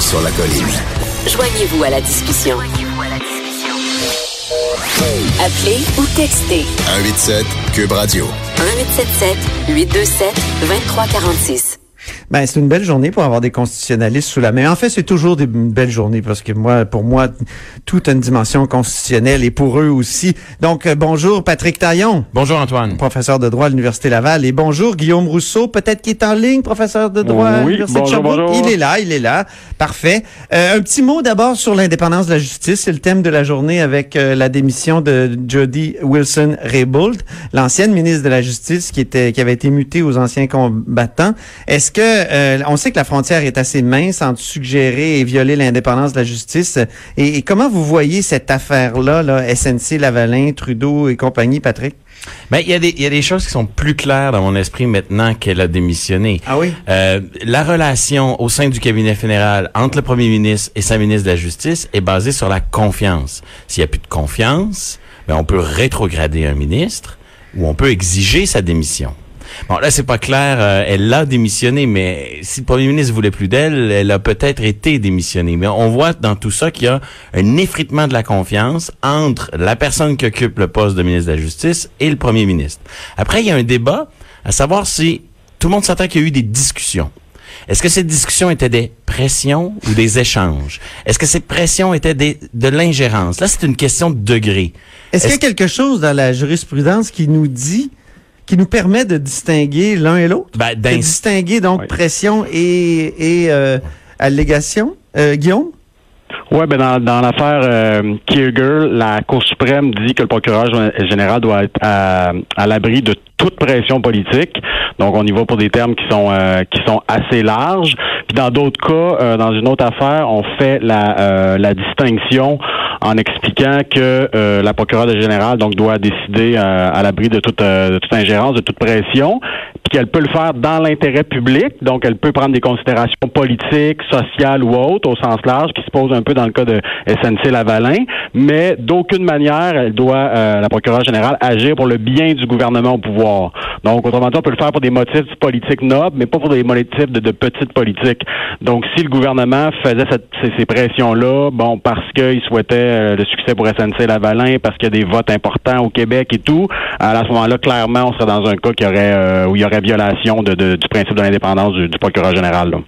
sur la colline. Joignez-vous à la discussion. Appelez ou textez 187 Cube Radio. 1877 827 2346. Ben, c'est une belle journée pour avoir des constitutionnalistes sous la main. En fait, c'est toujours des belles journées parce que moi, pour moi, toute une dimension constitutionnelle et pour eux aussi. Donc, euh, bonjour Patrick Taillon. Bonjour Antoine. Professeur de droit à l'Université Laval. Et bonjour Guillaume Rousseau, peut-être qui est en ligne, professeur de droit à Oui, l'Université de bonjour, Sherbrooke. bonjour. Il est là, il est là. Parfait. Euh, un petit mot d'abord sur l'indépendance de la justice. C'est le thème de la journée avec euh, la démission de Jody Wilson-Raybould, l'ancienne ministre de la Justice qui était qui avait été mutée aux anciens combattants. Est-ce que euh, on sait que la frontière est assez mince entre suggérer et violer l'indépendance de la justice et, et comment vous voyez cette affaire-là, là, SNC Lavalin, Trudeau et compagnie, Patrick? Ben, il y a des, il y a des choses qui sont plus claires dans mon esprit maintenant qu'elle a démissionné. Ah oui? Euh, la relation au sein du cabinet fédéral entre le premier ministre et sa ministre de la Justice est basée sur la confiance. S'il y a plus de confiance, ben, on peut rétrograder un ministre ou on peut exiger sa démission. Bon, là, c'est pas clair. euh, elle l'a démissionné, mais si le premier ministre voulait plus d'elle, elle a peut-être été démissionnée. Mais on voit dans tout ça qu'il y a un effritement de la confiance entre la personne qui occupe le poste de ministre de la Justice et le premier ministre. Après, il y a un débat à savoir si tout le monde s'attend qu'il y a eu des discussions. Est-ce que ces discussions étaient des pressions ou des échanges? Est-ce que ces pressions étaient des, de l'ingérence? Là, c'est une question de degré. Est-ce qu'il y a quelque chose dans la jurisprudence qui nous dit, qui nous permet de distinguer l'un et l'autre? Ben, de distinguer donc Oui. pression et, et euh, allégation? Euh, Guillaume? Ouais, ben dans, dans l'affaire euh, Kierger, la Cour suprême dit que le procureur général doit être à, à l'abri de toute pression politique. Donc, on y va pour des termes qui sont euh, qui sont assez larges. Puis dans d'autres cas, euh, dans une autre affaire, on fait la, euh, la distinction en expliquant que euh, la procureure générale donc doit décider euh, à l'abri de toute euh, de toute ingérence, de toute pression, puis qu'elle peut le faire dans l'intérêt public. Donc, elle peut prendre des considérations politiques, sociales ou autres au sens large, qui se posent un peu dans le cas de SNC Lavalin, mais d'aucune manière, elle doit euh, la procureure générale agir pour le bien du gouvernement au pouvoir. Donc, autrement dit, on peut le faire pour des motifs politiques nobles, mais pas pour des motifs de, de petite politique. Donc, si le gouvernement faisait ces pressions-là, bon, parce qu'il souhaitait euh, le succès pour SNC Lavalin, parce qu'il y a des votes importants au Québec et tout, à ce moment-là, clairement, on serait dans un cas qui aurait, euh, où il y aurait violation de, de- du principe de l'indépendance du, du procureur général. là.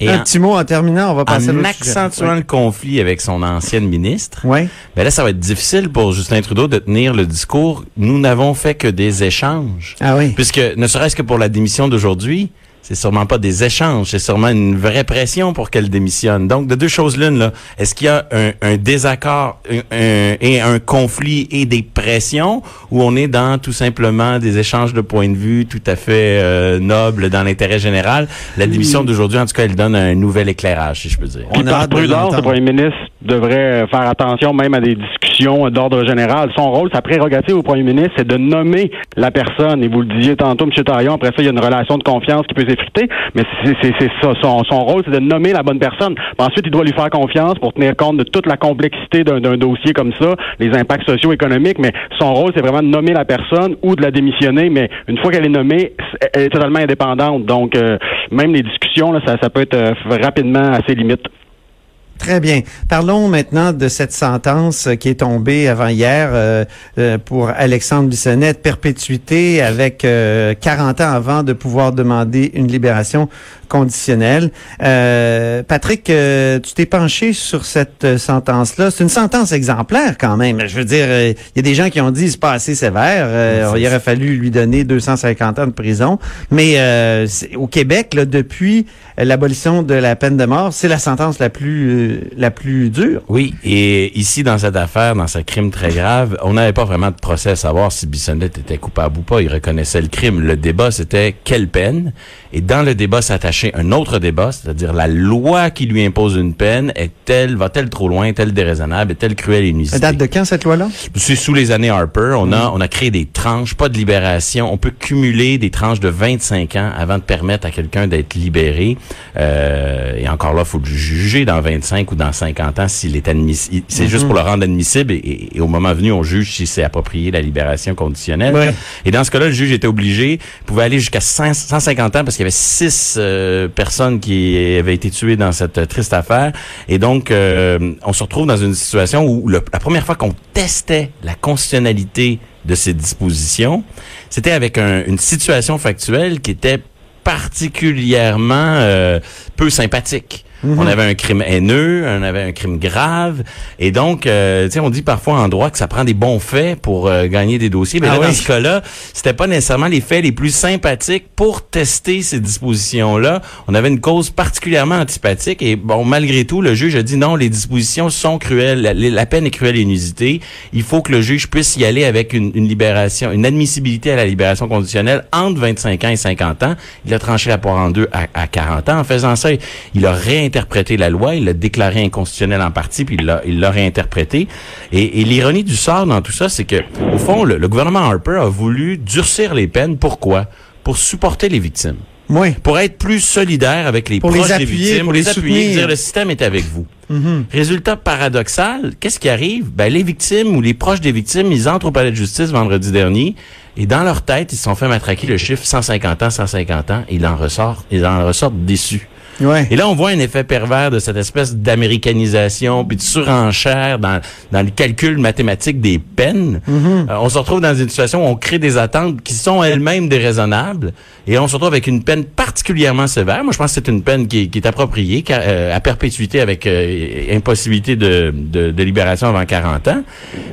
Et un en, petit mot en terminant, on va passer à en accentuant le conflit avec son ancienne ministre, Oui. ben là, ça va être difficile pour Justin Trudeau de tenir le discours. Nous n'avons fait que des échanges. Ah oui. Puisque, ne serait-ce que pour la démission d'aujourd'hui, c'est sûrement pas des échanges, c'est sûrement une vraie pression pour qu'elle démissionne. Donc, de deux choses l'une, là, est-ce qu'il y a un, un désaccord un- un- et un conflit et des pressions, ou on est dans tout simplement des échanges de points de vue tout à fait euh, nobles dans l'intérêt général? La démission d'aujourd'hui, en tout cas, elle donne un nouvel éclairage, si je peux dire. On Puis a par prudence, le premier ministre devrait faire attention même à des discussions d'ordre général. Son rôle, sa prérogative au premier ministre, c'est de nommer la personne. Et vous le disiez tantôt, M. Taillon, après ça, il y a une relation de confiance qui peut mais c'est ça. Son, rôle, c'est de nommer la bonne personne. Ensuite, il doit lui faire confiance pour tenir compte de toute la complexité d'un dossier comme ça, les impacts socio-économiques, mais son rôle, c'est vraiment de nommer la personne ou de la démissionner, mais une fois qu'elle est nommée, elle est totalement indépendante. Donc, euh, même les discussions, ça, peut être euh, rapidement assez limite. Très bien. Parlons maintenant de cette sentence euh, qui est tombée avant hier euh, euh, pour Alexandre Bissonnette, perpétuité avec euh, 40 ans avant de pouvoir demander une libération conditionnelle. Euh, Patrick, euh, tu t'es penché sur cette euh, sentence-là. C'est une sentence exemplaire quand même. Je veux dire, euh, il y a des gens qui ont dit c'est pas assez sévère. Euh, il aurait fallu lui donner 250 ans de prison. Mais euh, au Québec, là, depuis l'abolition de la peine de mort, c'est la sentence la plus euh, la plus dure. Oui, et ici, dans cette affaire, dans ce crime très grave, on n'avait pas vraiment de procès à savoir si Bissonnette était coupable ou pas. Il reconnaissait le crime. Le débat, c'était quelle peine? Et dans le débat s'attachait un autre débat, c'est-à-dire la loi qui lui impose une peine est-elle, va-t-elle trop loin, est-elle déraisonnable, est-elle cruelle et inusitée? date de quand cette loi-là? C'est sous les années Harper. On a, on a créé des tranches, pas de libération. On peut cumuler des tranches de 25 ans avant de permettre à quelqu'un d'être libéré. Euh, et encore là, faut le juger dans 25 ou dans 50 ans s'il est admissible. C'est juste pour le rendre admissible et, et- et au moment venu, on juge si c'est approprié la libération conditionnelle. Ouais. Et dans ce cas-là, le juge était obligé, pouvait aller jusqu'à 100 150 ans parce qu'il y avait six euh, euh, personnes qui avaient été tuées dans cette triste affaire. Et donc, euh, on se retrouve dans une situation où la première fois qu'on testait la constitutionnalité de ces dispositions, c'était avec une situation factuelle qui était particulièrement euh, peu sympathique. On mhm. avait un crime haineux, on avait un crime grave, et donc, euh, tu sais, on dit parfois en droit que ça prend des bons faits pour euh, gagner des dossiers, mais ah là, dans ce cas-là, c'était pas nécessairement les faits les plus sympathiques pour tester ces dispositions-là. On avait une cause particulièrement antipathique, et bon, malgré tout, le juge a dit non, les dispositions sont cruelles, la, peine est cruelle et inusitée. Il faut que le juge puisse y aller avec une, libération, une admissibilité à la libération conditionnelle entre 25 ans et 50 ans. Il a tranché la poire en deux à, à 40 ans. En faisant ça, il a interprété la loi, il l'a déclaré inconstitutionnel en partie, puis il l'a, il l'a réinterprété. Et, l'ironie du sort dans tout ça, c'est que, au fond, le, gouvernement Harper a voulu durcir les peines. Pourquoi? Pour supporter les victimes. Oui. Pour être plus solidaire avec les proches des victimes, pour les, appuyer, dire le système est avec vous. Mm-hmm. Résultat paradoxal, qu'est-ce qui arrive? Ben, les victimes ou les proches des victimes, ils entrent au palais de justice vendredi dernier et dans leur tête, ils se sont fait matraquer le chiffre 150 ans, 150 ans, et ils en ressortent, ils en ressortent déçus. Et là, on voit un effet pervers de cette espèce d'américanisation puis de surenchère dans, dans le calcul mathématique des peines. Mm-hmm. Euh, on se retrouve dans une situation où on crée des attentes qui sont elles-mêmes déraisonnables et on se retrouve avec une peine particulièrement sévère. Moi, je pense que c'est une peine qui, qui est appropriée euh, à perpétuité avec euh, impossibilité de, de, de, libération avant 40 ans,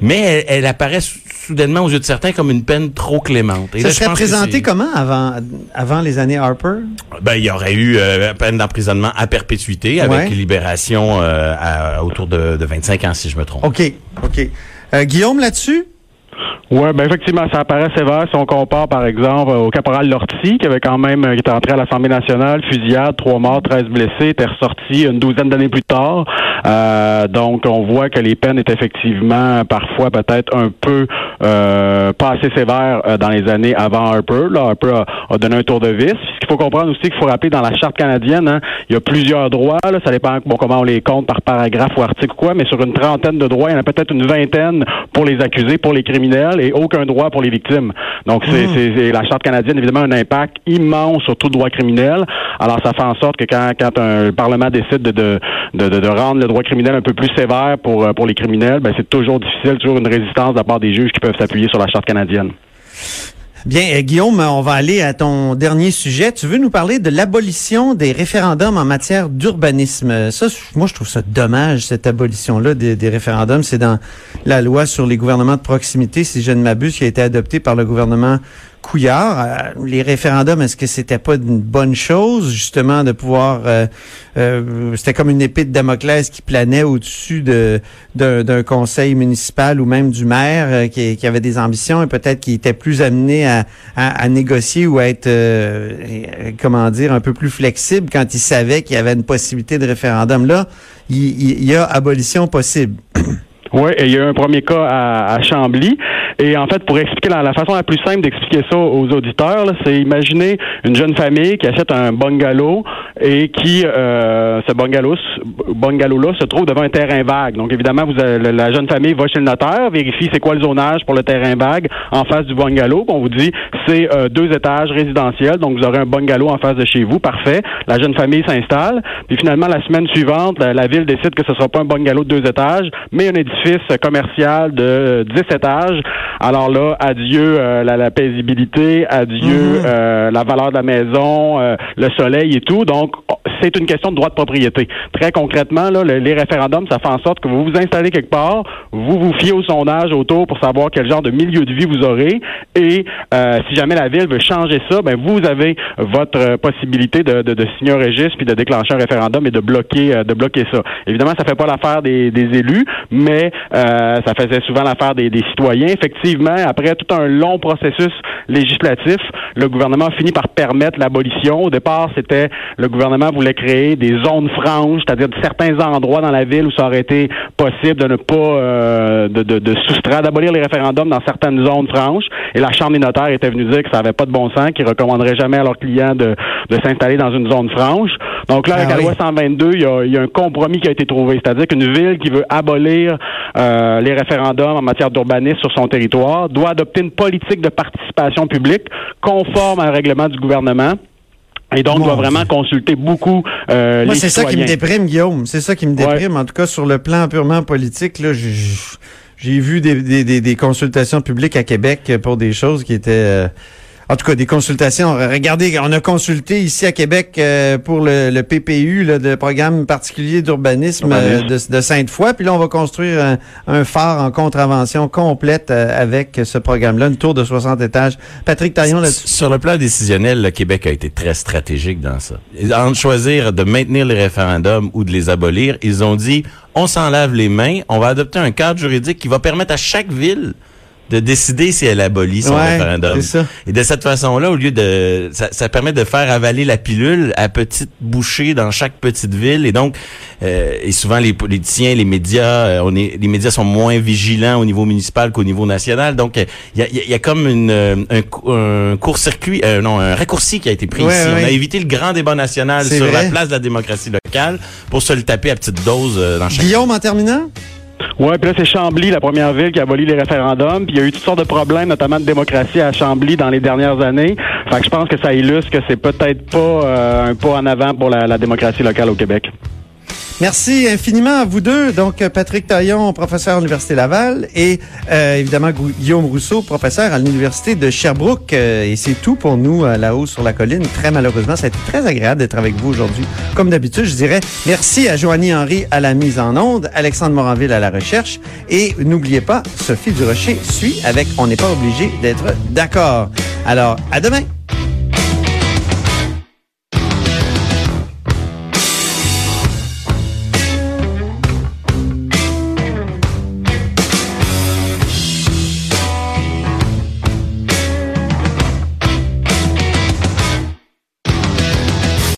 mais elle, elle apparaît soudainement aux yeux de certains comme une peine trop clémente. Et ça serait présenté comment avant, avant les années Harper? Ben, il y aurait eu peine d'emprisonnement à perpétuité avec libération euh, autour de, de, 25 ans, si je me trompe. OK, OK. Euh, Guillaume, là-dessus? Oui, ben effectivement, ça apparaît sévère si on compare, par exemple, au caporal Lortie, qui avait quand même, qui était entré à l'Assemblée nationale, fusillade, trois morts, 13 blessés, était ressorti une douzaine d'années plus tard. Euh, donc, on voit que les peines étaient effectivement parfois peut-être un peu euh, pas assez sévères euh, dans les années avant Harper. Là, Harper a, donné un tour de vis. Ce qu'il faut comprendre aussi, qu'il faut rappeler dans la charte canadienne, hein, il y a plusieurs droits. Là, ça dépend bon, comment on les compte par paragraphe ou article ou quoi, mais sur une trentaine de droits, il y en a peut-être une vingtaine pour les accusés, pour les criminels et aucun droit pour les victimes. Donc, c'est, mmh. la Charte canadienne, évidemment, un impact immense sur tout droit criminel. Alors, ça fait en sorte que quand, quand un Parlement décide de, de, de, de rendre le droit criminel un peu plus sévère pour, euh, pour les criminels, ben, c'est toujours difficile, toujours une résistance de la part des juges qui peuvent s'appuyer sur la Charte canadienne. Bien, euh, Guillaume, on va aller à ton dernier sujet. Tu veux nous parler de l'abolition des référendums en matière d'urbanisme? Ça, moi, je trouve ça dommage, cette abolition-là des, des, référendums. C'est dans la loi sur les gouvernements de proximité, si je ne m'abuse, qui a été adoptée par le gouvernement Couillard. Euh, les référendums, est-ce que c'était pas une bonne chose, justement, de pouvoir... Euh, euh, c'était comme une épée de Damoclès qui planait au-dessus de, d'un, conseil municipal ou même du maire qui, avait des ambitions et peut-être qui était plus amené à, à, négocier ou à être, comment dire, un peu plus flexible quand il savait qu'il y avait une possibilité de référendum. Là, il, y a abolition possible. Oui, il y a eu un premier cas à, à Chambly. Et en fait, pour expliquer la, la façon la plus simple d'expliquer ça aux auditeurs, c'est imaginer une jeune famille qui achète un bungalow et qui euh, ce bungalow bungalow là se trouve devant un terrain vague. Donc évidemment, vous la jeune famille va chez le notaire, vérifie c'est quoi le zonage pour le terrain vague en face du bungalow. On vous dit c'est euh, deux étages résidentiels, donc vous aurez un bungalow en face de chez vous, parfait. La jeune famille s'installe, puis finalement la semaine suivante, la, ville décide que ce sera pas un bungalow de deux étages, mais un édifice commercial de 10 étages alors là, adieu euh, la, paisibilité, adieu euh, la valeur de la maison, euh, le soleil et tout. Donc, c'est une question de droit de propriété. Très concrètement, là, les référendums, ça fait en sorte que vous vous installez quelque part, vous vous fiez au sondage autour pour savoir quel genre de milieu de vie vous aurez, et si jamais la ville veut changer ça, ben vous avez votre possibilité de, de, de signer un registre puis de déclencher un référendum et de bloquer de bloquer ça. Évidemment, ça fait pas l'affaire des, des élus, mais ça faisait souvent l'affaire des, des citoyens. Effectivement, après tout un long processus législatif, le gouvernement a fini par permettre l'abolition. Au départ, c'était le gouvernement voulait créer des zones franches, c'est-à-dire certains endroits dans la ville où ça aurait été possible de ne pas euh, de, de, de, soustraire, d'abolir les référendums dans certaines zones franches. Et la Chambre des notaires était venue dire que ça n'avait pas de bon sens, qu'ils recommanderaient jamais à leurs clients de, de s'installer dans une zone franche. Donc là, avec ah la loi 122, il y, a, il y, a, un compromis qui a été trouvé, c'est-à-dire qu'une ville qui veut abolir euh, les référendums en matière d'urbanisme sur son territoire doit adopter une politique de participation publique conforme à un règlement du gouvernement Et donc, Mon doit vraiment consulter beaucoup euh, Moi, les c'est ça qui me déprime, Guillaume. C'est ça qui me Ouais. déprime. En tout cas, sur le plan purement politique, là, j'ai vu des, des, des, des consultations publiques à Québec pour des choses qui étaient... euh, en tout cas, des consultations. Regardez, on a consulté ici à Québec euh, pour le, le PPU, là, le programme particulier d'urbanisme euh, de, de Sainte-Foy. Puis là, on va construire un, un phare en contravention complète euh, avec ce programme-là, une tour de 60 étages. Patrick Taillon, là-dessus. Sur le plan décisionnel, le Québec a été très stratégique dans ça. En choisir de maintenir les référendums ou de les abolir, ils ont dit on s'en lave les mains, on va adopter un cadre juridique qui va permettre à chaque ville de décider si elle abolit son Ouais, référendum. ça. Et de cette façon-là, au lieu de, ça, ça permet de faire avaler la pilule à petites bouchées dans chaque petite ville. Et donc, euh, et souvent les politiciens, les médias, euh, on est, les médias sont moins vigilants au niveau municipal qu'au niveau national. Donc, euh, il y, a, y a- y a comme une, euh, un, cou- un court-circuit, euh, non, un raccourci qui a été pris Ouais, ici. ouais. On a évité le grand débat national sur vrai. la place de la démocratie locale pour se le taper à petite dose dans chaque Guillaume, en terminant? Ouais, puis là, c'est Chambly, la première ville qui a aboli les référendums. Puis il y a eu toutes sortes de problèmes, notamment de démocratie à Chambly dans les dernières années. Fait que je pense que ça illustre que c'est peut-être pas euh, un pas en avant pour la démocratie locale au Québec. Merci infiniment à vous deux. Donc, Patrick Taillon, professeur à l'Université Laval et euh, évidemment Guillaume Rousseau, professeur à l'Université de Sherbrooke. Euh, et c'est tout pour nous euh, là-haut sur la colline. Très malheureusement, ça a été très agréable d'être avec vous aujourd'hui. Comme d'habitude, je dirais merci à Joanie Henry à la mise en onde, Alexandre Moranville à la recherche. Et n'oubliez pas, Sophie Durocher suit avec On n'est pas obligé d'être d'accord. Alors, à demain!